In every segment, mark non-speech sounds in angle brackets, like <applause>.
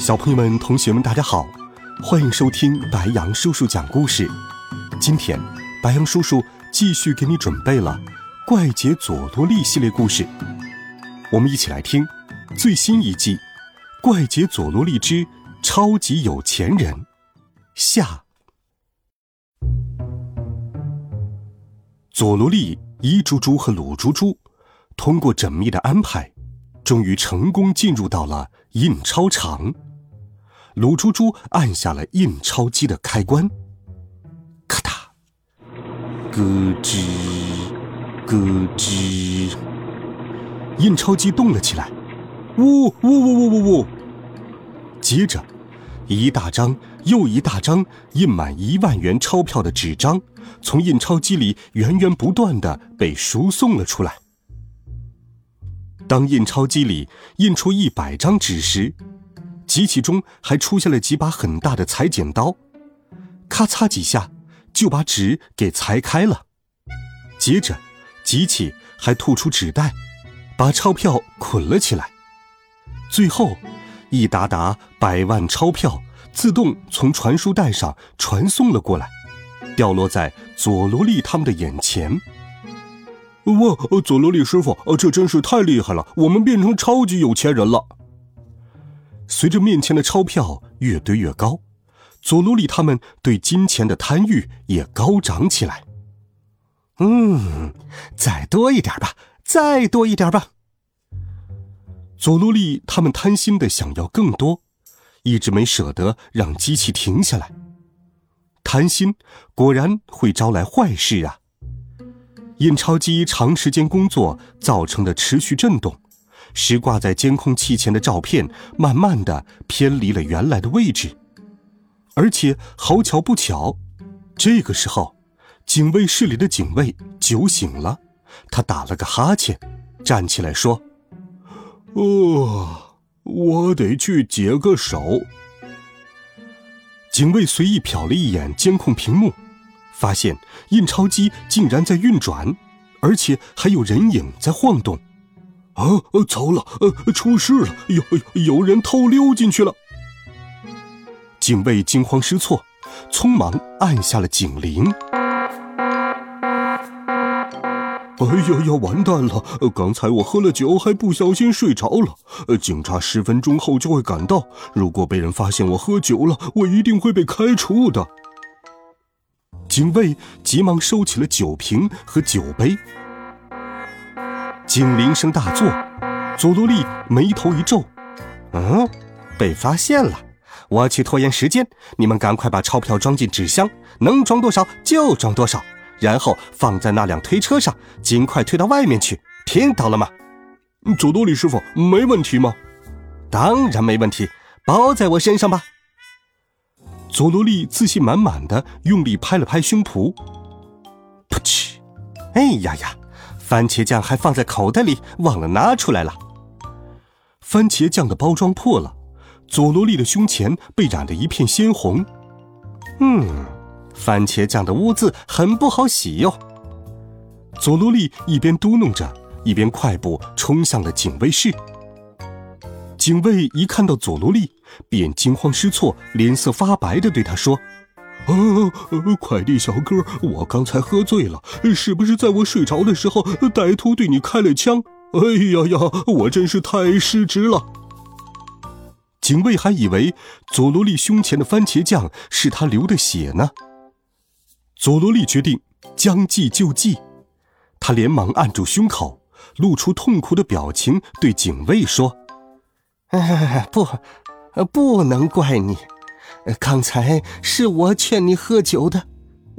小朋友们、同学们，大家好，欢迎收听白杨叔叔讲故事。今天，白杨叔叔继续给你准备了《怪杰佐罗利》系列故事，我们一起来听最新一季《怪杰佐罗利之超级有钱人》下。佐罗利、伊猪猪和鲁猪猪通过缜密的安排，终于成功进入到了印钞厂。鲁猪猪按下了印钞机的开关，咔嗒，咯吱，咯吱，印钞机动了起来，呜呜呜呜呜呜！接着，一大张又一大张印满一万元钞票的纸张从印钞机里源源不断的被输送了出来。当印钞机里印出一百张纸时，机器中还出现了几把很大的裁剪刀，咔嚓几下就把纸给裁开了。接着，机器还吐出纸袋，把钞票捆了起来。最后，一沓沓百万钞票自动从传输带上传送了过来，掉落在佐罗利他们的眼前。哇，佐罗利师傅，这真是太厉害了！我们变成超级有钱人了。随着面前的钞票越堆越高，佐罗利他们对金钱的贪欲也高涨起来。嗯，再多一点吧，再多一点吧。佐罗利他们贪心的想要更多，一直没舍得让机器停下来。贪心果然会招来坏事啊！印钞机长时间工作造成的持续震动。时挂在监控器前的照片慢慢的偏离了原来的位置，而且好巧不巧，这个时候，警卫室里的警卫酒醒了，他打了个哈欠，站起来说：“哦，我得去解个手。”警卫随意瞟了一眼监控屏幕，发现印钞机竟然在运转，而且还有人影在晃动。啊！糟了，呃，出事了！有有人偷溜进去了。警卫惊慌失措，匆忙按下了警铃。哎呀呀，完蛋了！刚才我喝了酒，还不小心睡着了。警察十分钟后就会赶到，如果被人发现我喝酒了，我一定会被开除的。警卫急忙收起了酒瓶和酒杯。警铃声大作，佐罗利眉头一皱：“嗯，被发现了！我去拖延时间，你们赶快把钞票装进纸箱，能装多少就装多少，然后放在那辆推车上，尽快推到外面去，听到了吗？”佐罗利师傅，没问题吗？当然没问题，包在我身上吧。佐罗利自信满满的用力拍了拍胸脯，噗嗤！哎呀呀！番茄酱还放在口袋里，忘了拿出来了。番茄酱的包装破了，佐罗利的胸前被染得一片鲜红。嗯，番茄酱的污渍很不好洗哟。佐罗利一边嘟哝着，一边快步冲向了警卫室。警卫一看到佐罗利，便惊慌失措、脸色发白的对他说。啊！快递小哥，我刚才喝醉了，是不是在我睡着的时候，歹徒对你开了枪？哎呀呀，我真是太失职了。警卫还以为佐罗利胸前的番茄酱是他流的血呢。佐罗利决定将计就计，他连忙按住胸口，露出痛苦的表情，对警卫说：“ <laughs> 不，不能怪你。”刚才是我劝你喝酒的，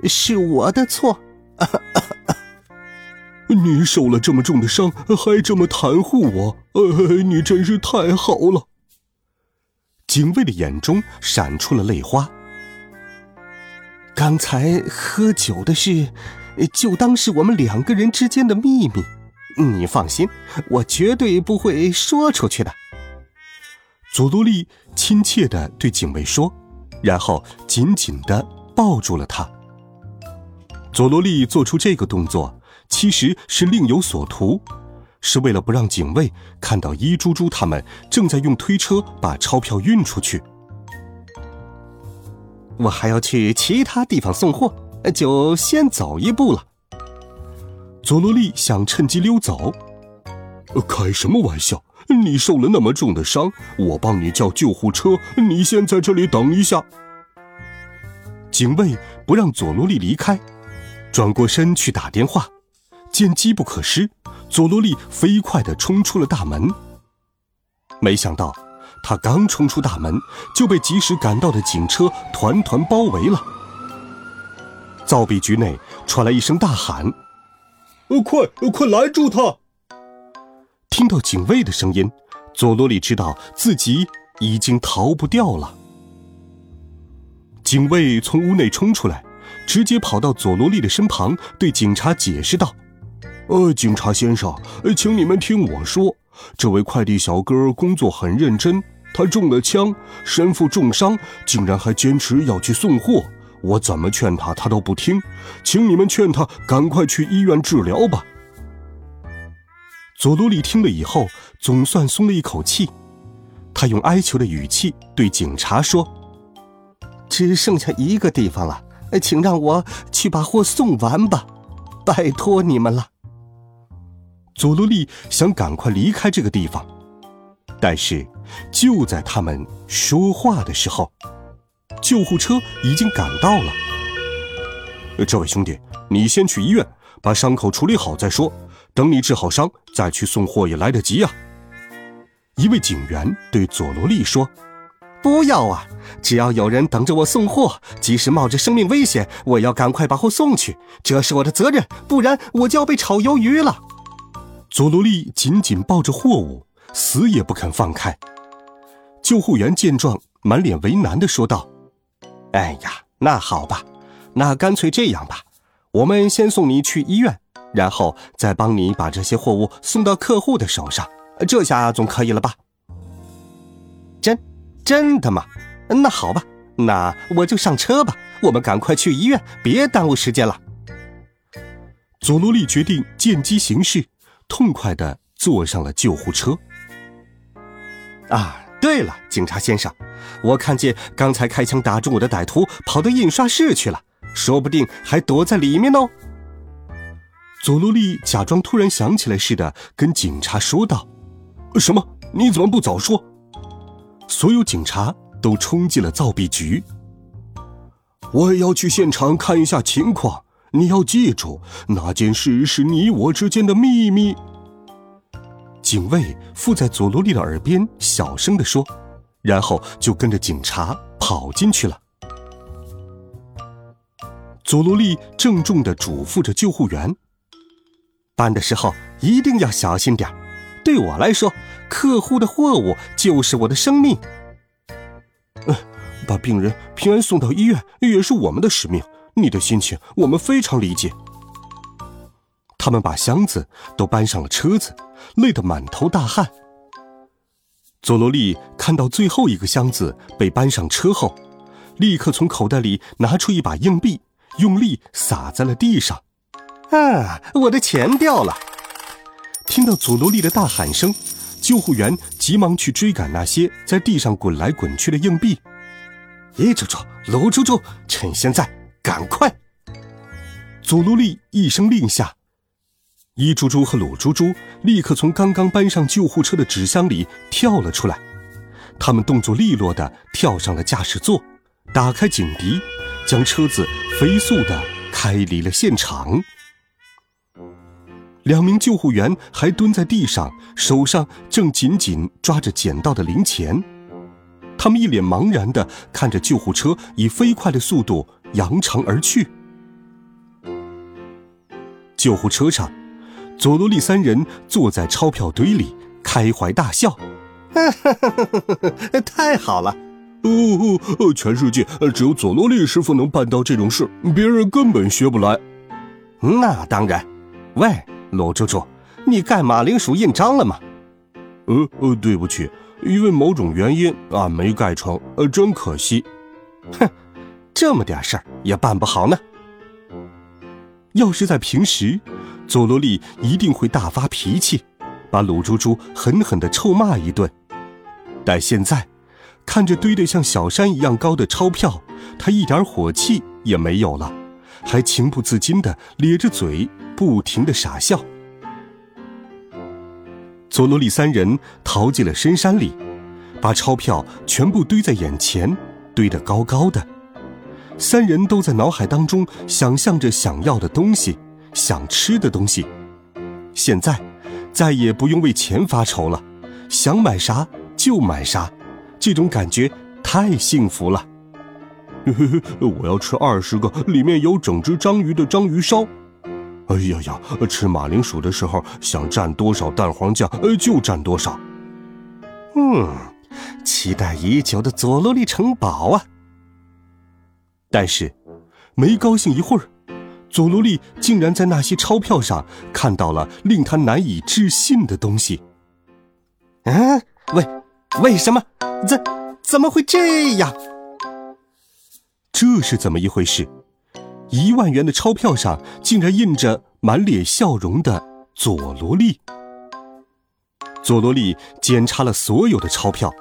是我的错。<laughs> 你受了这么重的伤，还这么袒护我，呃，你真是太好了。警卫的眼中闪出了泪花。刚才喝酒的事，就当是我们两个人之间的秘密。你放心，我绝对不会说出去的。佐多利亲切的对警卫说，然后紧紧的抱住了他。佐罗利做出这个动作，其实是另有所图，是为了不让警卫看到伊猪猪他们正在用推车把钞票运出去。我还要去其他地方送货，就先走一步了。佐罗利想趁机溜走，开什么玩笑？你受了那么重的伤，我帮你叫救护车，你先在这里等一下。警卫不让佐罗利离开，转过身去打电话。见机不可失，佐罗利飞快地冲出了大门。没想到，他刚冲出大门，就被及时赶到的警车团团包围了。造币局内传来一声大喊。呃，快，快拦住他！听到警卫的声音，佐罗里知道自己已经逃不掉了。警卫从屋内冲出来，直接跑到佐罗利的身旁，对警察解释道：“呃，警察先生，请你们听我说，这位快递小哥工作很认真，他中了枪，身负重伤，竟然还坚持要去送货。”我怎么劝他，他都不听，请你们劝他赶快去医院治疗吧。佐罗利听了以后，总算松了一口气，他用哀求的语气对警察说：“只剩下一个地方了，请让我去把货送完吧，拜托你们了。”佐罗利想赶快离开这个地方，但是就在他们说话的时候。救护车已经赶到了。这位兄弟，你先去医院把伤口处理好再说。等你治好伤，再去送货也来得及呀。一位警员对佐罗利说：“不要啊！只要有人等着我送货，即使冒着生命危险，我也要赶快把货送去，这是我的责任，不然我就要被炒鱿鱼了。”佐罗利紧紧抱着货物，死也不肯放开。救护员见状，满脸为难地说道。哎呀，那好吧，那干脆这样吧，我们先送你去医院，然后再帮你把这些货物送到客户的手上，这下总可以了吧？真，真的吗？那好吧，那我就上车吧，我们赶快去医院，别耽误时间了。佐罗利决定见机行事，痛快的坐上了救护车。啊。对了，警察先生，我看见刚才开枪打中我的歹徒跑到印刷室去了，说不定还躲在里面哦。佐罗利假装突然想起来似的跟警察说道：“什么？你怎么不早说？”所有警察都冲进了造币局。我也要去现场看一下情况。你要记住，那件事是你我之间的秘密。警卫附在佐罗利的耳边小声地说，然后就跟着警察跑进去了。佐罗利郑重地嘱咐着救护员：“搬的时候一定要小心点对我来说，客户的货物就是我的生命。嗯，把病人平安送到医院也是我们的使命。你的心情我们非常理解。”他们把箱子都搬上了车子。累得满头大汗。佐罗利看到最后一个箱子被搬上车后，立刻从口袋里拿出一把硬币，用力撒在了地上。啊！我的钱掉了！听到佐罗利的大喊声，救护员急忙去追赶那些在地上滚来滚去的硬币。一猪猪、鲁猪猪，趁现在赶快！佐罗利一声令下。一猪猪和鲁猪猪立刻从刚刚搬上救护车的纸箱里跳了出来，他们动作利落地跳上了驾驶座，打开警笛，将车子飞速地开离了现场。两名救护员还蹲在地上，手上正紧紧抓着捡到的零钱，他们一脸茫然地看着救护车以飞快的速度扬长而去。救护车上。佐罗利三人坐在钞票堆里，开怀大笑。<laughs> 太好了！哦哦，全世界只有佐罗利师傅能办到这种事，别人根本学不来。那当然。喂，鲁猪猪，你盖马铃薯印章了吗？呃呃，对不起，因为某种原因啊，没盖成，呃，真可惜。哼，这么点事儿也办不好呢。要是在平时，佐罗利一定会大发脾气，把鲁猪猪狠狠的臭骂一顿。但现在，看着堆得像小山一样高的钞票，他一点火气也没有了，还情不自禁的咧着嘴，不停的傻笑。佐罗利三人逃进了深山里，把钞票全部堆在眼前，堆得高高的。三人都在脑海当中想象着想要的东西，想吃的东西。现在，再也不用为钱发愁了，想买啥就买啥，这种感觉太幸福了。<laughs> 我要吃二十个里面有整只章鱼的章鱼烧。哎呀呀！吃马铃薯的时候，想蘸多少蛋黄酱，就蘸多少。嗯，期待已久的佐罗利城堡啊！但是，没高兴一会儿，佐罗利竟然在那些钞票上看到了令他难以置信的东西。嗯，为为什么？怎怎么会这样？这是怎么一回事？一万元的钞票上竟然印着满脸笑容的佐罗利。佐罗利检查了所有的钞票，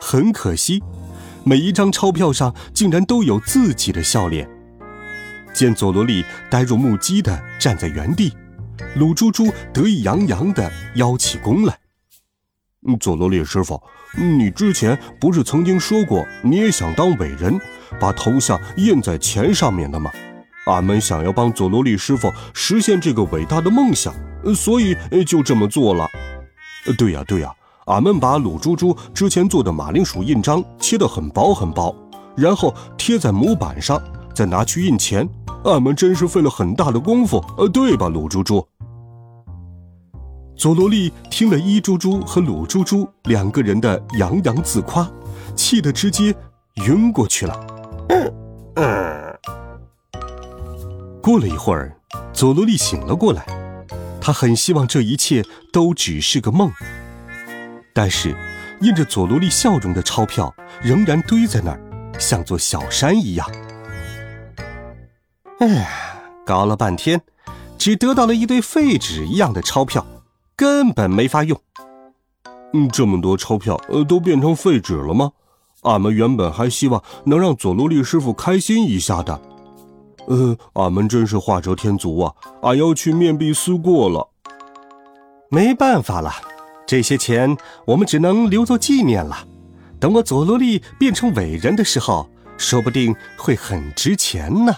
很可惜，每一张钞票上竟然都有自己的笑脸。见佐罗利呆若木鸡的站在原地，鲁猪猪得意洋洋的邀起弓来。佐罗利师傅，你之前不是曾经说过你也想当伟人，把头像印在钱上面的吗？俺们想要帮佐罗利师傅实现这个伟大的梦想，所以就这么做了。对呀，对呀，俺们把鲁猪猪之前做的马铃薯印章切得很薄很薄，然后贴在模板上，再拿去印钱。俺们真是费了很大的功夫，呃，对吧，鲁猪猪？佐罗利听了一猪猪和鲁猪猪两个人的洋洋自夸，气得直接晕过去了。嗯嗯。过了一会儿，佐罗利醒了过来。他很希望这一切都只是个梦，但是印着佐罗利笑容的钞票仍然堆在那儿，像座小山一样。哎，搞了半天，只得到了一堆废纸一样的钞票，根本没法用。嗯，这么多钞票，呃，都变成废纸了吗？俺们原本还希望能让佐罗利师傅开心一下的。呃，俺们真是画蛇添足啊！俺要去面壁思过了。没办法了，这些钱我们只能留作纪念了。等我佐罗利变成伟人的时候，说不定会很值钱呢。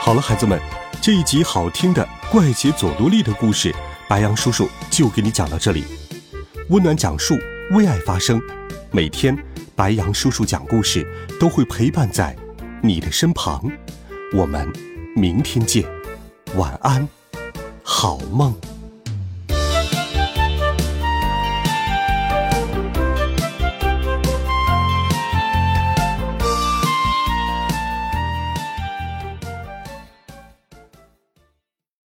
好了，孩子们，这一集好听的怪杰佐罗利的故事，白羊叔叔就给你讲到这里。温暖讲述，为爱发声。每天，白羊叔叔讲故事都会陪伴在。你的身旁，我们明天见，晚安，好梦。